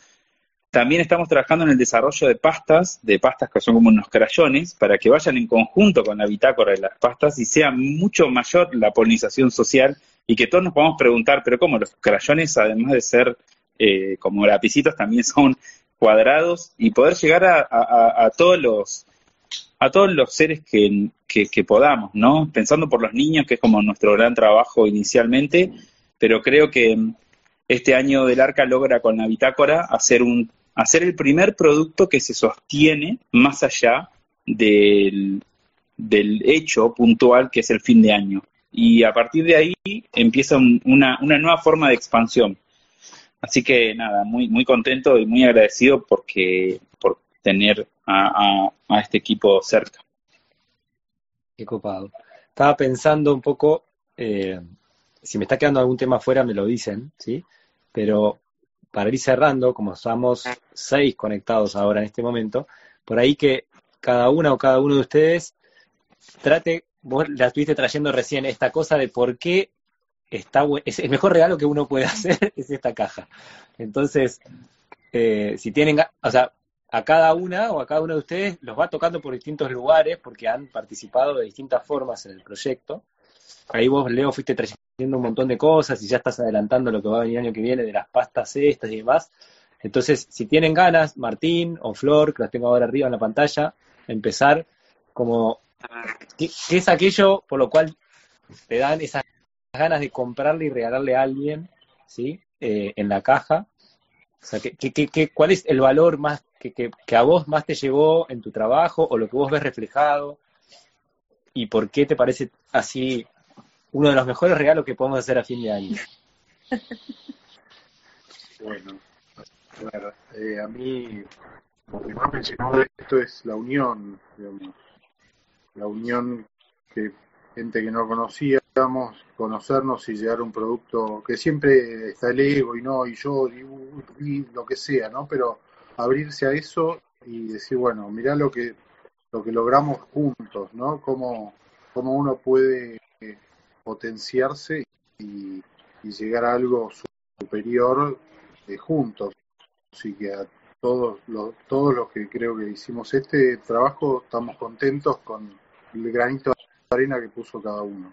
también estamos trabajando en el desarrollo de pastas, de pastas que son como unos crayones, para que vayan en conjunto con la bitácora de las pastas y sea mucho mayor la polinización social y que todos nos podamos preguntar, pero ¿cómo los crayones, además de ser eh, como lapicitos, también son cuadrados y poder llegar a, todos los a todos los seres que, que, podamos, ¿no? Pensando por los niños, que es como nuestro gran trabajo inicialmente, pero creo que este año del ARCA logra con la bitácora hacer un hacer el primer producto que se sostiene más allá del, hecho puntual que es el fin de año. Y a partir de ahí empieza una, nueva forma de expansión. Así que nada, muy, muy contento y muy agradecido porque, por tener a, este equipo cerca.
Qué copado. Estaba pensando un poco, eh, si me está quedando algún tema fuera me lo dicen, ¿sí? Pero para ir cerrando, como estamos seis conectados ahora en este momento, por ahí que cada una o cada uno de ustedes trate, vos la estuviste trayendo recién, esta cosa de por qué está es el mejor regalo que uno puede [laughs] hacer es esta caja. Entonces, eh, si tienen, o sea, a cada una o a cada uno de ustedes los va tocando por distintos lugares porque han participado de distintas formas en el proyecto. Ahí vos, Leo, fuiste trayendo un montón de cosas y ya estás adelantando lo que va a venir el año que viene de las pastas estas y demás. Entonces, si tienen ganas, Martín o Flor, que las tengo ahora arriba en la pantalla, empezar como, ¿qué, es aquello por lo cual te dan esas ganas de comprarle y regalarle a alguien, ¿sí? Eh, en la caja. O sea, ¿qué, cuál es el valor más que, que a vos más te llevó en tu trabajo o lo que vos ves reflejado? ¿Y por qué te parece así uno de los mejores regalos que podemos hacer a fin de año. [laughs]
Bueno, eh, a mí lo que más me de esto es la unión, digamos, la unión que gente que no conocíamos, conocernos y llegar a un producto que siempre está el ego y no, y yo, y, lo que sea, ¿no? Pero abrirse a eso y decir, bueno, mirá lo que, lo que logramos juntos, ¿no? Cómo, cómo uno puede potenciarse y, llegar a algo superior eh, juntos. Así que a todos los, todos los que creo que hicimos este trabajo estamos contentos con el granito de arena que puso cada uno.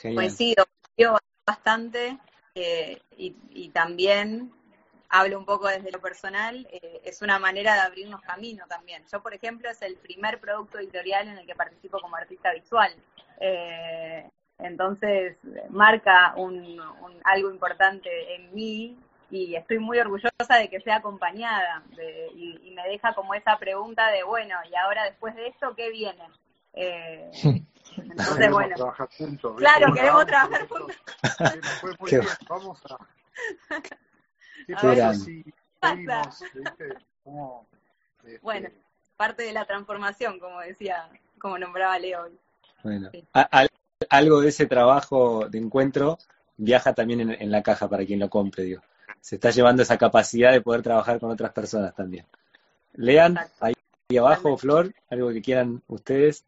Coincido, coincido bastante eh, y, y, también hablo un poco desde lo personal, eh, es una manera de abrirnos camino también. Yo, por ejemplo, es el primer producto editorial en el que participo como artista visual. Eh, entonces, marca un, algo importante en mí y estoy muy orgullosa de que sea acompañada y, me deja como esa pregunta de, bueno, y ahora después de esto, ¿qué viene? Eh, entonces, bueno.
Trabajar juntos,
claro, queremos trabajar juntos.
Fue muy bien, vamos a... [laughs] ¿Qué pasa si
este, Bueno, parte de la transformación, como decía, como nombraba Leo hoy.
Bueno, algo de ese trabajo de encuentro viaja también en, la caja para quien lo compre, digo. Se está llevando esa capacidad de poder trabajar con otras personas también. Lean, ahí, abajo, Flor, algo que quieran ustedes.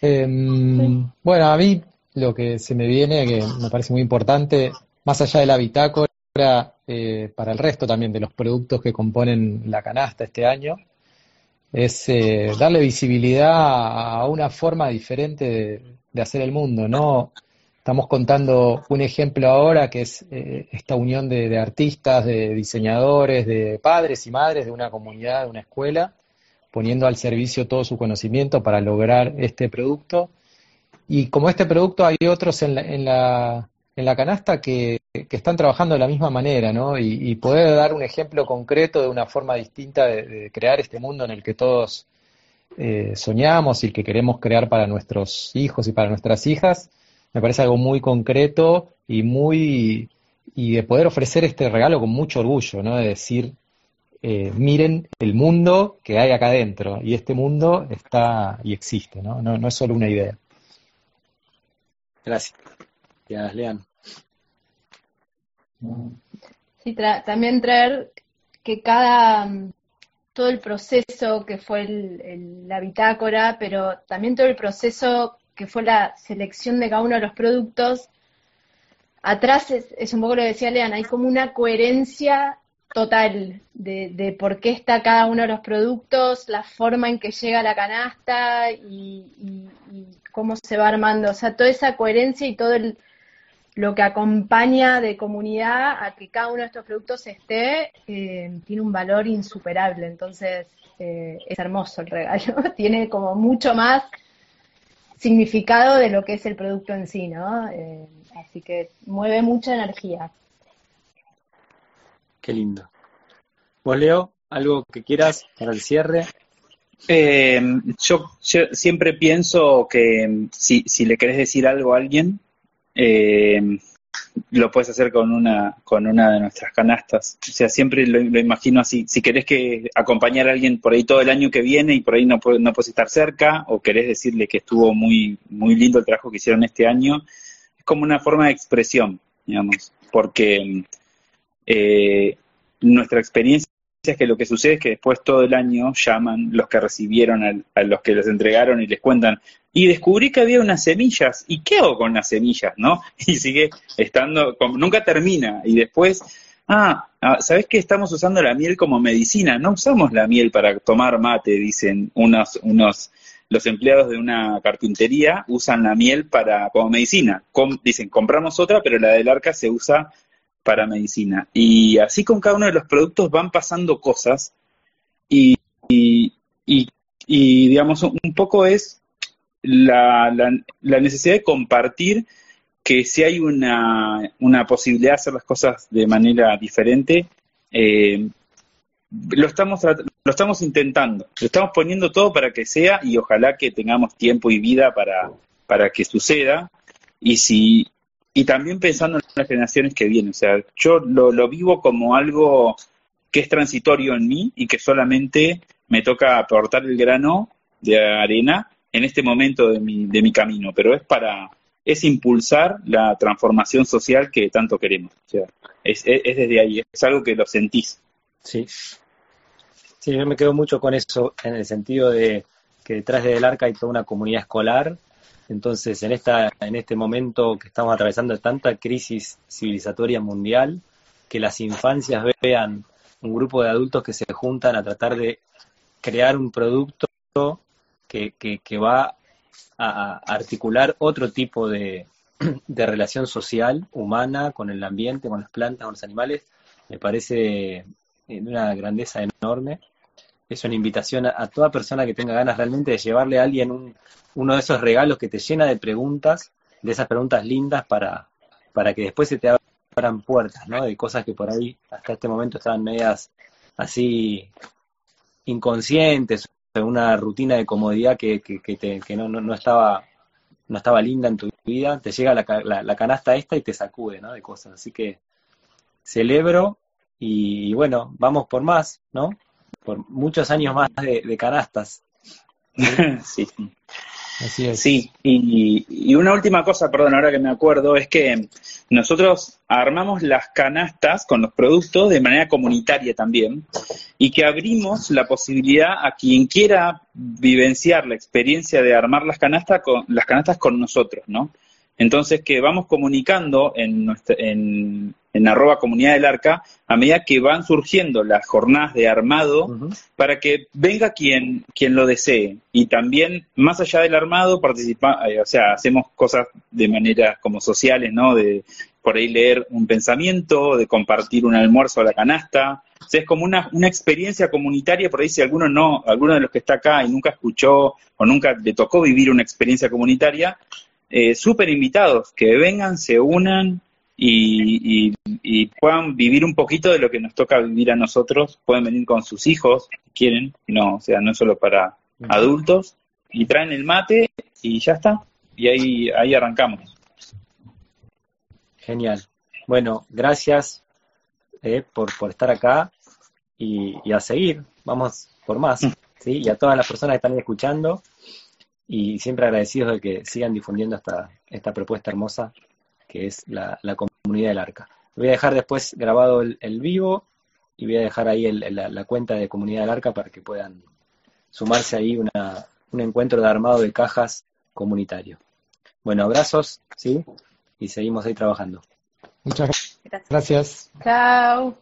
Em, bueno, a mí lo que se me viene, que me parece muy importante, más allá de la bitácora, eh, para el resto también de los productos que componen la canasta este año, es eh, darle visibilidad a una forma diferente de, hacer el mundo. No estamos contando un ejemplo ahora que es eh, esta unión de, artistas, de diseñadores, de padres y madres de una comunidad, de una escuela, poniendo al servicio todo su conocimiento para lograr este producto. Y como este producto hay otros en la, en la, en la canasta que, están trabajando de la misma manera, ¿no? Y, poder dar un ejemplo concreto de una forma distinta de, crear este mundo en el que todos eh, soñamos y que queremos crear para nuestros hijos y para nuestras hijas, me parece algo muy concreto y muy y de poder ofrecer este regalo con mucho orgullo, ¿no? De decir, eh, miren el mundo que hay acá adentro y este mundo está y existe, ¿no? No, no es solo una idea.
Gracias. Gracias, Lean.
Sí, también traer que cada, todo el proceso que fue la bitácora, pero también todo el proceso que fue la selección de cada uno de los productos, atrás es, un poco lo que decía Lean, hay como una coherencia total de, por qué está cada uno de los productos, la forma en que llega la canasta y cómo se va armando, o sea, toda esa coherencia y todo el, lo que acompaña de comunidad a que cada uno de estos productos esté, eh, tiene un valor insuperable. Entonces, eh, es hermoso el regalo. [laughs] tiene como mucho más significado de lo que es el producto en sí, ¿no? Eh, así que mueve mucha energía.
Qué lindo. ¿Vos, Leo, algo que quieras para el cierre?
yo, siempre pienso que si, si le querés decir algo a alguien, eh, lo puedes hacer con una, con una de nuestras canastas. O sea, siempre lo, imagino así. Si querés que acompañar a alguien por ahí todo el año que viene y por ahí no, no puedes estar cerca, o querés decirle que estuvo muy, muy lindo el trabajo que hicieron este año, es como una forma de expresión, digamos, porque eh, nuestra experiencia es que lo que sucede es que después todo el año llaman los que recibieron a, los que les entregaron y les cuentan, y descubrí que había unas semillas, ¿y qué hago con las semillas? ¿No? [laughs] Y sigue estando, nunca termina, y después, ah, ah, ¿sabes que estamos usando la miel como medicina? No usamos la miel para tomar mate, dicen unos, unos, los empleados de una carpintería usan la miel para, como medicina. dicen, compramos otra, pero la del arca se usa para medicina. Y así con cada uno de los productos van pasando cosas y, y, digamos, un poco es la, la, necesidad de compartir que si hay una, una, posibilidad de hacer las cosas de manera diferente, eh, lo, estamos, lo estamos intentando, lo estamos poniendo todo para que sea y ojalá que tengamos tiempo y vida para, para que suceda. Y si, y también pensando en las generaciones que vienen. O sea, yo lo, vivo como algo que es transitorio en mí y que solamente me toca aportar el grano de arena en este momento de mi, de mi camino, pero es para, es impulsar la transformación social que tanto queremos. Sea, es, es, desde ahí, es algo que lo sentís.
Sí. Sí, yo me quedo mucho con eso en el sentido de que detrás del arca hay toda una comunidad escolar entonces, en, esta, en este momento que estamos atravesando tanta crisis civilizatoria mundial, que las infancias vean un grupo de adultos que se juntan a tratar de crear un producto que, que, va a articular otro tipo [clears throat] de, relación social, humana, con el ambiente, con las plantas, con los animales, Me parece de una grandeza enorme. Es una invitación a, toda persona que tenga ganas realmente de llevarle a alguien uno de esos regalos que te llena de preguntas, de esas preguntas lindas para, para que después se te abran puertas, ¿no? De cosas que por ahí hasta este momento estaban medias así inconscientes, una rutina de comodidad que, que, no, no, estaba no estaba linda en tu vida, te llega la, la, canasta esta y te sacude, ¿no? De cosas. Así que celebro y, bueno, vamos por más, ¿no? Por muchos años más de, canastas. [laughs]
sí. Así es. Sí, y, y, una última cosa, perdón, ahora que me acuerdo, es que nosotros armamos las canastas con los productos de manera comunitaria también y que abrimos la posibilidad a quien quiera vivenciar la experiencia de armar las canastas con, las canastas con nosotros, ¿no? Entonces que vamos comunicando en, nuestra, en, en arroba comunidad del arca a medida que van surgiendo las jornadas de armado para que venga quien, quien lo desee. Y también, más allá del armado, participa, eh, o sea, hacemos cosas de manera como sociales, ¿no? De por ahí leer un pensamiento, de compartir un almuerzo a la canasta. O sea, es como una, una experiencia comunitaria, por ahí si alguno no, alguno de los que está acá y nunca escuchó o nunca le tocó vivir una experiencia comunitaria, eh, súper invitados, que vengan, se unan y, puedan vivir un poquito de lo que nos toca vivir a nosotros. Pueden venir con sus hijos, si quieren, no, o sea, no solo para adultos, y traen el mate y ya está. Y ahí, ahí arrancamos.
Genial. Bueno, gracias eh, por, por estar acá y, y, a seguir. Vamos por más. Mm. ¿sí? Y a todas las personas que están escuchando, y siempre agradecidos de que sigan difundiendo esta, esta propuesta hermosa que es la, comunidad del arca. Voy a dejar después grabado el, vivo y voy a dejar ahí la, cuenta de comunidad del arca para que puedan sumarse ahí una, un encuentro de armado de cajas comunitario. Bueno, abrazos, ¿sí? Y seguimos ahí trabajando.
Muchas gracias.
Chao.